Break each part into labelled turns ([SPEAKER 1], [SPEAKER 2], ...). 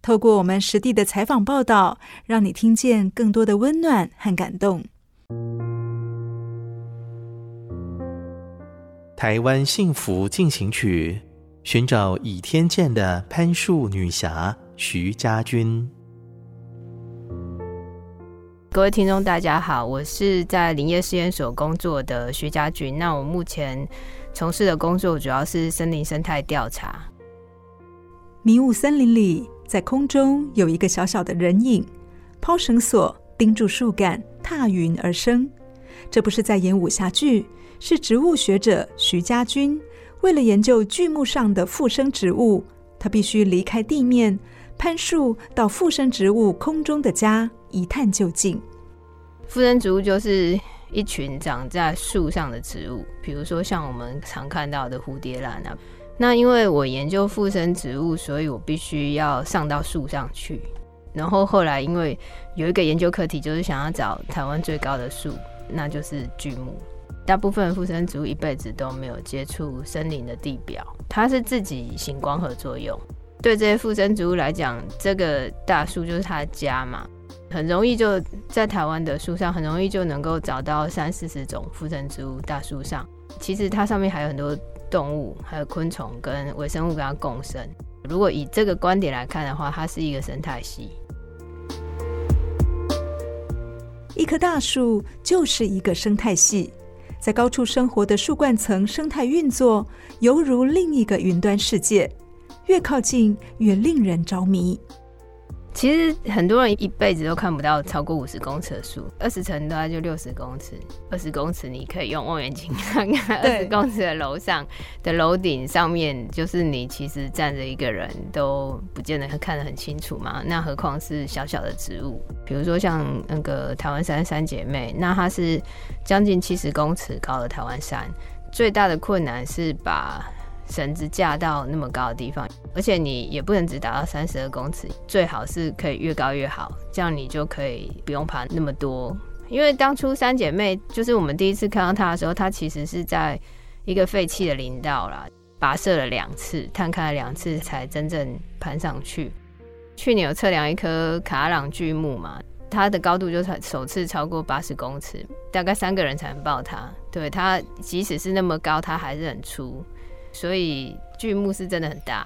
[SPEAKER 1] 透过我们实地的采访报道，让你听见更多的温暖和感动。
[SPEAKER 2] 台湾幸福进行曲，寻找倚天剑的攀树女侠徐佳君。
[SPEAKER 3] 各位听众，大家好，我是在林业试验所工作的徐佳君。那我目前从事的工作主要是森林生态调查。
[SPEAKER 1] 迷雾森林里。在空中有一个小小的人影，抛绳索，盯住树干，踏云而生。这不是在演武侠剧，是植物学者徐佳君为了研究巨木上的附生植物，他必须离开地面，攀树到附生植物空中的家，一探究竟。
[SPEAKER 3] 附生植物就是一群长在树上的植物，比如说像我们常看到的蝴蝶兰啊。那因为我研究附生植物，所以我必须要上到树上去。然后后来因为有一个研究课题，就是想要找台湾最高的树，那就是巨木。大部分附生植物一辈子都没有接触森林的地表，它是自己行光合作用。对这些附生植物来讲，这个大树就是它的家嘛，很容易就在台湾的树上，很容易就能够找到三四十种附生植物。大树上其实它上面还有很多。动物还有昆虫跟微生物跟它共生。如果以这个观点来看的话，它是一个生态系。
[SPEAKER 1] 一棵大树就是一个生态系，在高处生活的树冠层生态运作，犹如另一个云端世界，越靠近越令人着迷。
[SPEAKER 3] 其实很多人一辈子都看不到超过五十公尺的树，二十层大概就六十公尺，二十公尺你可以用望远镜看看，二十公尺的楼上的楼顶上面，就是你其实站着一个人都不见得看得很清楚嘛。那何况是小小的植物，比如说像那个台湾山三姐妹，那它是将近七十公尺高的台湾山，最大的困难是把绳子架到那么高的地方，而且你也不能只达到三十二公尺，最好是可以越高越好，这样你就可以不用爬那么多。因为当初三姐妹就是我们第一次看到它的时候，它其实是在一个废弃的林道啦，跋涉了两次，探勘了两次才真正攀上去。去年有测量一棵卡朗巨木嘛，它的高度就才首次超过八十公尺，大概三个人才能抱它。对，它即使是那么高，它还是很粗。所以巨木是真的很大。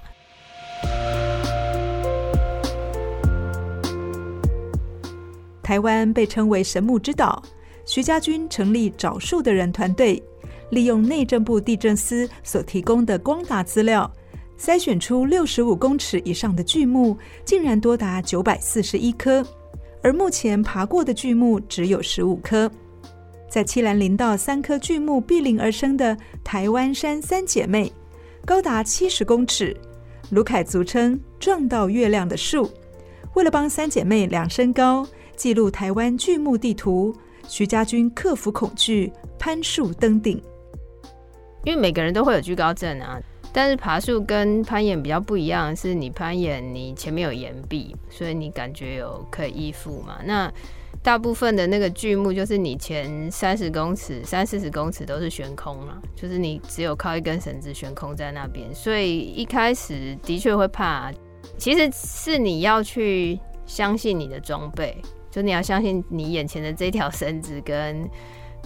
[SPEAKER 1] 台湾被称为神木之岛，徐家军成立找树的人团队，利用内政部地政司所提供的光达资料，筛选出六十五公尺以上的巨木，竟然多达九百四十一棵，而目前爬过的巨木只有十五棵。在七兰林道三棵巨木毗邻而生的台湾山三姐妹。高达七十公尺，卢凯俗称“撞到月亮的树”。为了帮三姐妹量身高，记录台湾巨木地图，徐家军克服恐惧，攀树登顶。
[SPEAKER 3] 因为每个人都会有惧高症啊，但是爬树跟攀岩比较不一样，是你攀岩你前面有岩壁，所以你感觉有可以依附嘛。那大部分的那个剧目，就是你前三十公尺、三四十公尺都是悬空嘛，就是你只有靠一根绳子悬空在那边，所以一开始的确会怕。其实是你要去相信你的装备，就你要相信你眼前的这条绳子跟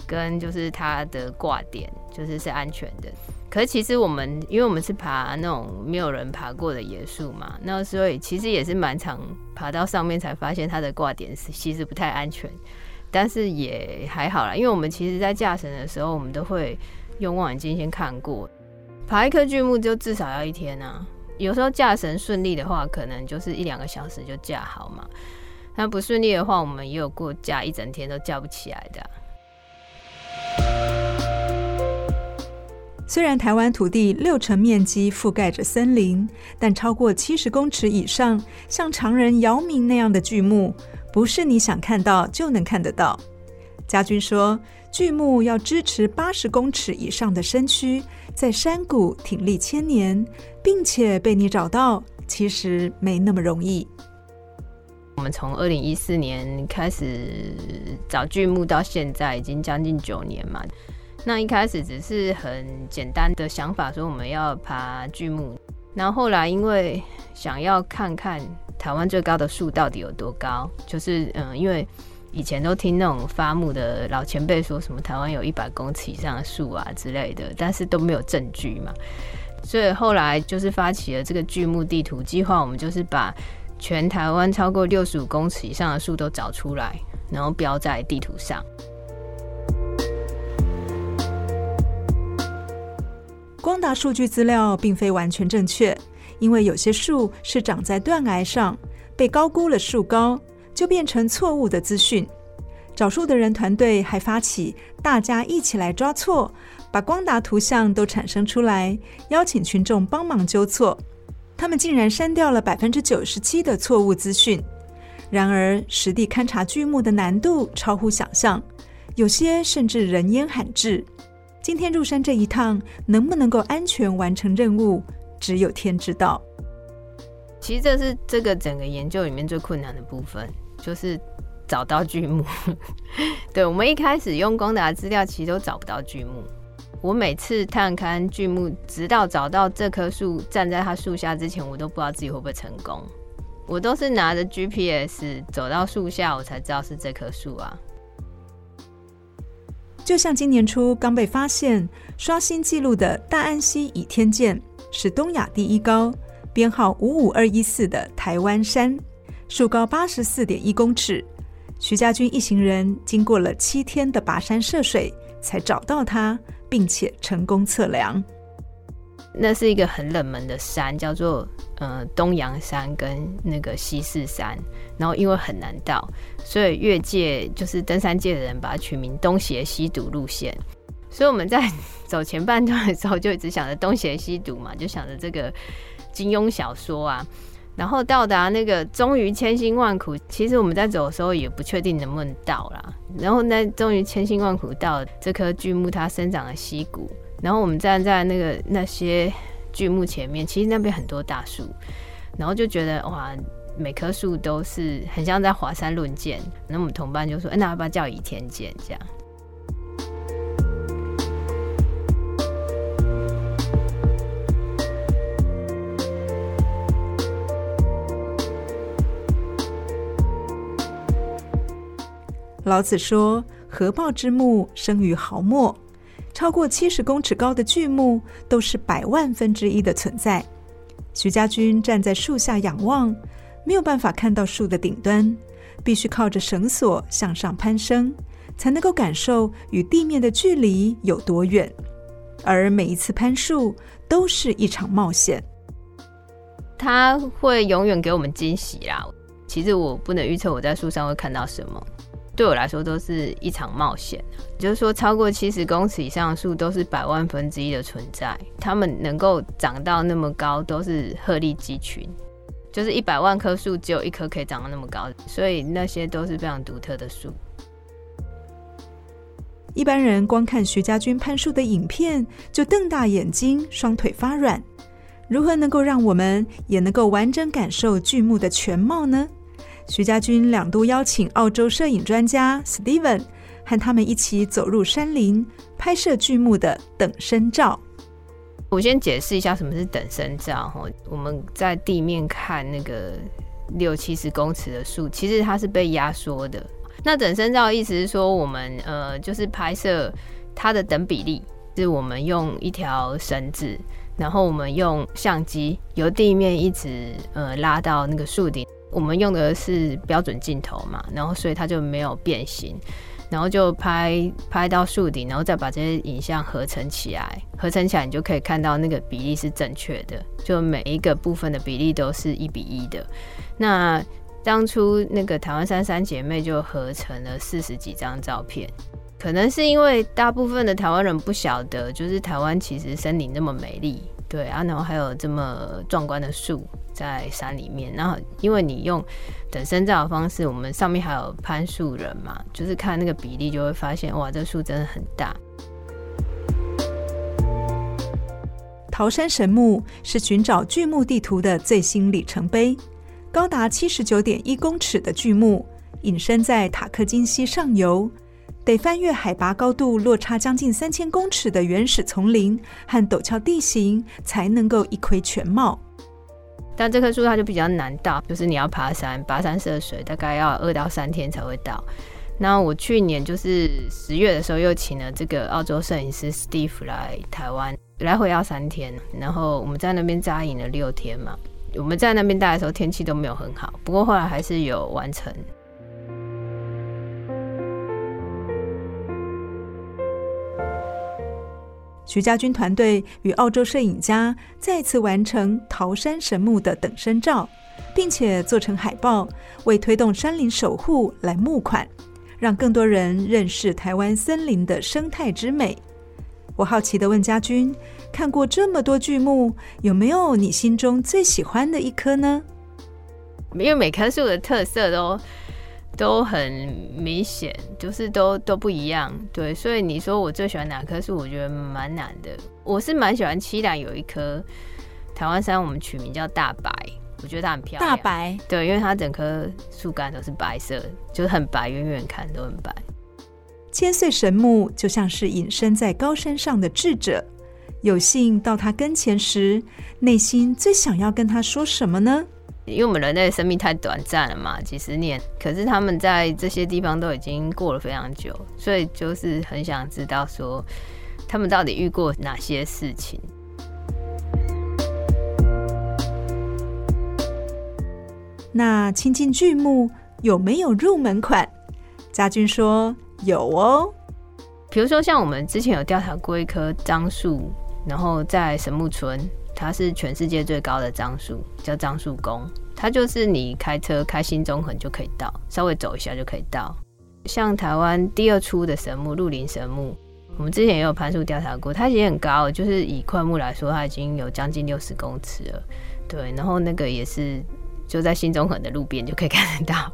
[SPEAKER 3] 跟就是它的挂点，就是是安全的。可是其实我们，因为我们是爬那种没有人爬过的野树嘛，那所以其实也是蛮常爬到上面才发现它的挂点是其实不太安全，但是也还好啦，因为我们其实在架绳的时候，我们都会用望远镜先看过，爬一棵巨木就至少要一天啊，有时候架绳顺利的话，可能就是一两个小时就架好嘛，那不顺利的话，我们也有过架一整天都架不起来的。
[SPEAKER 1] 虽然台湾土地六成面积覆盖着森林，但超过七十公尺以上，像常人姚明那样的巨木，不是你想看到就能看得到。家军说，巨木要支持八十公尺以上的身躯，在山谷挺立千年，并且被你找到，其实没那么容易。
[SPEAKER 3] 我们从二零一四年开始找巨木，到现在已经将近九年嘛。那一开始只是很简单的想法，说我们要爬巨木，然后后来因为想要看看台湾最高的树到底有多高，就是嗯，因为以前都听那种伐木的老前辈说什么台湾有一百公尺以上的树啊之类的，但是都没有证据嘛，所以后来就是发起了这个巨木地图计划，我们就是把全台湾超过六十五公尺以上的树都找出来，然后标在地图上。
[SPEAKER 1] 光达数据资料并非完全正确，因为有些树是长在断崖上，被高估了树高，就变成错误的资讯。找树的人团队还发起“大家一起来抓错”，把光达图像都产生出来，邀请群众帮忙纠错。他们竟然删掉了百分之九十七的错误资讯。然而，实地勘察巨木的难度超乎想象，有些甚至人烟罕至。今天入山这一趟，能不能够安全完成任务，只有天知道。
[SPEAKER 3] 其实这是这个整个研究里面最困难的部分，就是找到巨木。对，我们一开始用光达资料，其实都找不到巨木。我每次探勘巨木，直到找到这棵树，站在它树下之前，我都不知道自己会不会成功。我都是拿着 GPS 走到树下，我才知道是这棵树啊。
[SPEAKER 1] 就像今年初刚被发现、刷新纪录的大安溪倚天剑，是东亚第一高，编号五五二一四的台湾山，树高八十四点一公尺。徐家军一行人经过了七天的跋山涉水，才找到它，并且成功测量。
[SPEAKER 3] 那是一个很冷门的山，叫做呃东洋山跟那个西四山，然后因为很难到，所以越界就是登山界的人把它取名东邪西毒路线。所以我们在走前半段的时候就一直想着东邪西毒嘛，就想着这个金庸小说啊。然后到达那个终于千辛万苦，其实我们在走的时候也不确定能不能到啦。然后那终于千辛万苦到这棵巨木它生长的溪谷。然后我们站在那个那些巨木前面，其实那边很多大树，然后就觉得哇，每棵树都是很像在华山论剑。那我们同伴就说：“哎，那要不要叫倚天剑？”这样。
[SPEAKER 1] 老子说：“合抱之木，生于毫末。”超过七十公尺高的巨木都是百万分之一的存在。徐家军站在树下仰望，没有办法看到树的顶端，必须靠着绳索向上攀升，才能够感受与地面的距离有多远。而每一次攀树都是一场冒险。
[SPEAKER 3] 他会永远给我们惊喜啦。其实我不能预测我在树上会看到什么。对我来说都是一场冒险，就是说超过七十公尺以上的树都是百万分之一的存在，它们能够长到那么高都是鹤立鸡群，就是一百万棵树只有一棵可以长到那么高，所以那些都是非常独特的树。
[SPEAKER 1] 一般人光看徐家军攀树的影片就瞪大眼睛，双腿发软，如何能够让我们也能够完整感受巨木的全貌呢？徐家军两度邀请澳洲摄影专家 Steven 和他们一起走入山林，拍摄巨木的等身照。
[SPEAKER 3] 我先解释一下什么是等身照哈。我们在地面看那个六七十公尺的树，其实它是被压缩的。那等身照意思是说，我们呃就是拍摄它的等比例，是我们用一条绳子，然后我们用相机由地面一直呃拉到那个树顶。我们用的是标准镜头嘛，然后所以它就没有变形。然后就拍拍到树顶，然后再把这些影像合成起来，合成起来你就可以看到那个比例是正确的，就每一个部分的比例都是一比一的。那当初那个台湾山三姐妹就合成了四十几张照片，可能是因为大部分的台湾人不晓得，就是台湾其实森林那么美丽，对啊，然后还有这么壮观的树。在山里面，然后因为你用等身照的方式，我们上面还有攀树人嘛，就是看那个比例就会发现，哇，这树真的很大。
[SPEAKER 1] 桃山神木是寻找巨木地图的最新里程碑，高达七十九点一公尺的巨木隐身在塔克金溪上游，得翻越海拔高度落差将近三千公尺的原始丛林和陡峭地形，才能够一窥全貌。
[SPEAKER 3] 但这棵树它就比较难到，就是你要爬山，跋山涉水，大概要二到三天才会到。那我去年就是十月的时候，又请了这个澳洲摄影师 Steve 来台湾，来回要三天，然后我们在那边扎营了六天嘛。我们在那边待的时候天气都没有很好，不过后来还是有完成。
[SPEAKER 1] 徐家军团队与澳洲摄影家再次完成桃山神木的等身照，并且做成海报，为推动山林守护来募款，让更多人认识台湾森林的生态之美。我好奇地问家军：看过这么多巨木，有没有你心中最喜欢的一棵呢？
[SPEAKER 3] 因为每棵树的特色都。都很明显，就是都都不一样，对，所以你说我最喜欢哪棵树？我觉得蛮难的。我是蛮喜欢七兰有一棵台湾山，我们取名叫大白，我觉得它很漂亮。
[SPEAKER 1] 大白，
[SPEAKER 3] 对，因为它整棵树干都是白色，就是很白，远远看都很白。
[SPEAKER 1] 千岁神木就像是隐身在高山上的智者，有幸到他跟前时，内心最想要跟他说什么呢？
[SPEAKER 3] 因为我们人类的生命太短暂了嘛，几十年。可是他们在这些地方都已经过了非常久，所以就是很想知道说，他们到底遇过哪些事情。
[SPEAKER 1] 那亲近巨木有没有入门款？家军说有哦。
[SPEAKER 3] 比如说像我们之前有调查过一棵樟树，然后在神木村。它是全世界最高的樟树，叫樟树宫。它就是你开车开新中横就可以到，稍微走一下就可以到。像台湾第二粗的神木鹿林神木，我们之前也有攀树调查过，它也很高，就是以块木来说，它已经有将近六十公尺了。对，然后那个也是就在新中横的路边就可以看得到。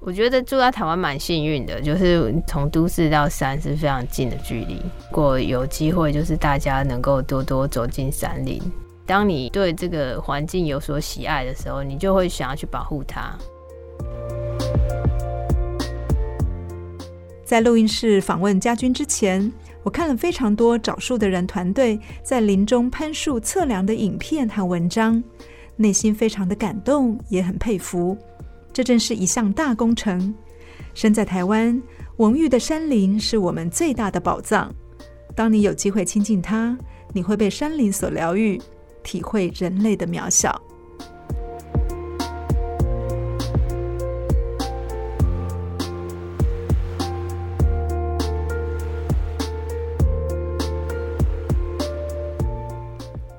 [SPEAKER 3] 我觉得住在台湾蛮幸运的，就是从都市到山是非常近的距离。如果有机会，就是大家能够多多走进山林。当你对这个环境有所喜爱的时候，你就会想要去保护它。
[SPEAKER 1] 在录音室访问家军之前，我看了非常多找树的人团队在林中攀树测量的影片和文章，内心非常的感动，也很佩服。这真是一项大工程。身在台湾，文玉的山林是我们最大的宝藏。当你有机会亲近它，你会被山林所疗愈，体会人类的渺小。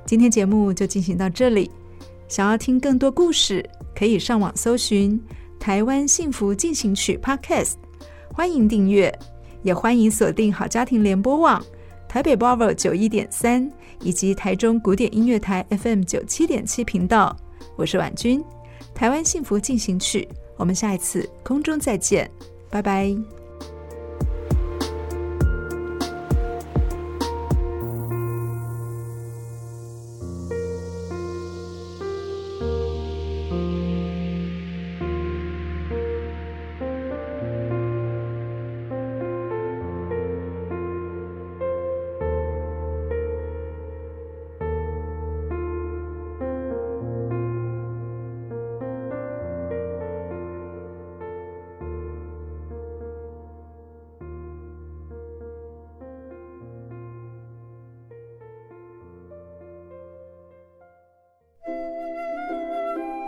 [SPEAKER 1] 今天节目就进行到这里。想要听更多故事，可以上网搜寻《台湾幸福进行曲》Podcast，欢迎订阅，也欢迎锁定好家庭联播网台北 Bravo 九一点三以及台中古典音乐台 FM 九七点七频道。我是婉君，《台湾幸福进行曲》，我们下一次空中再见，拜拜。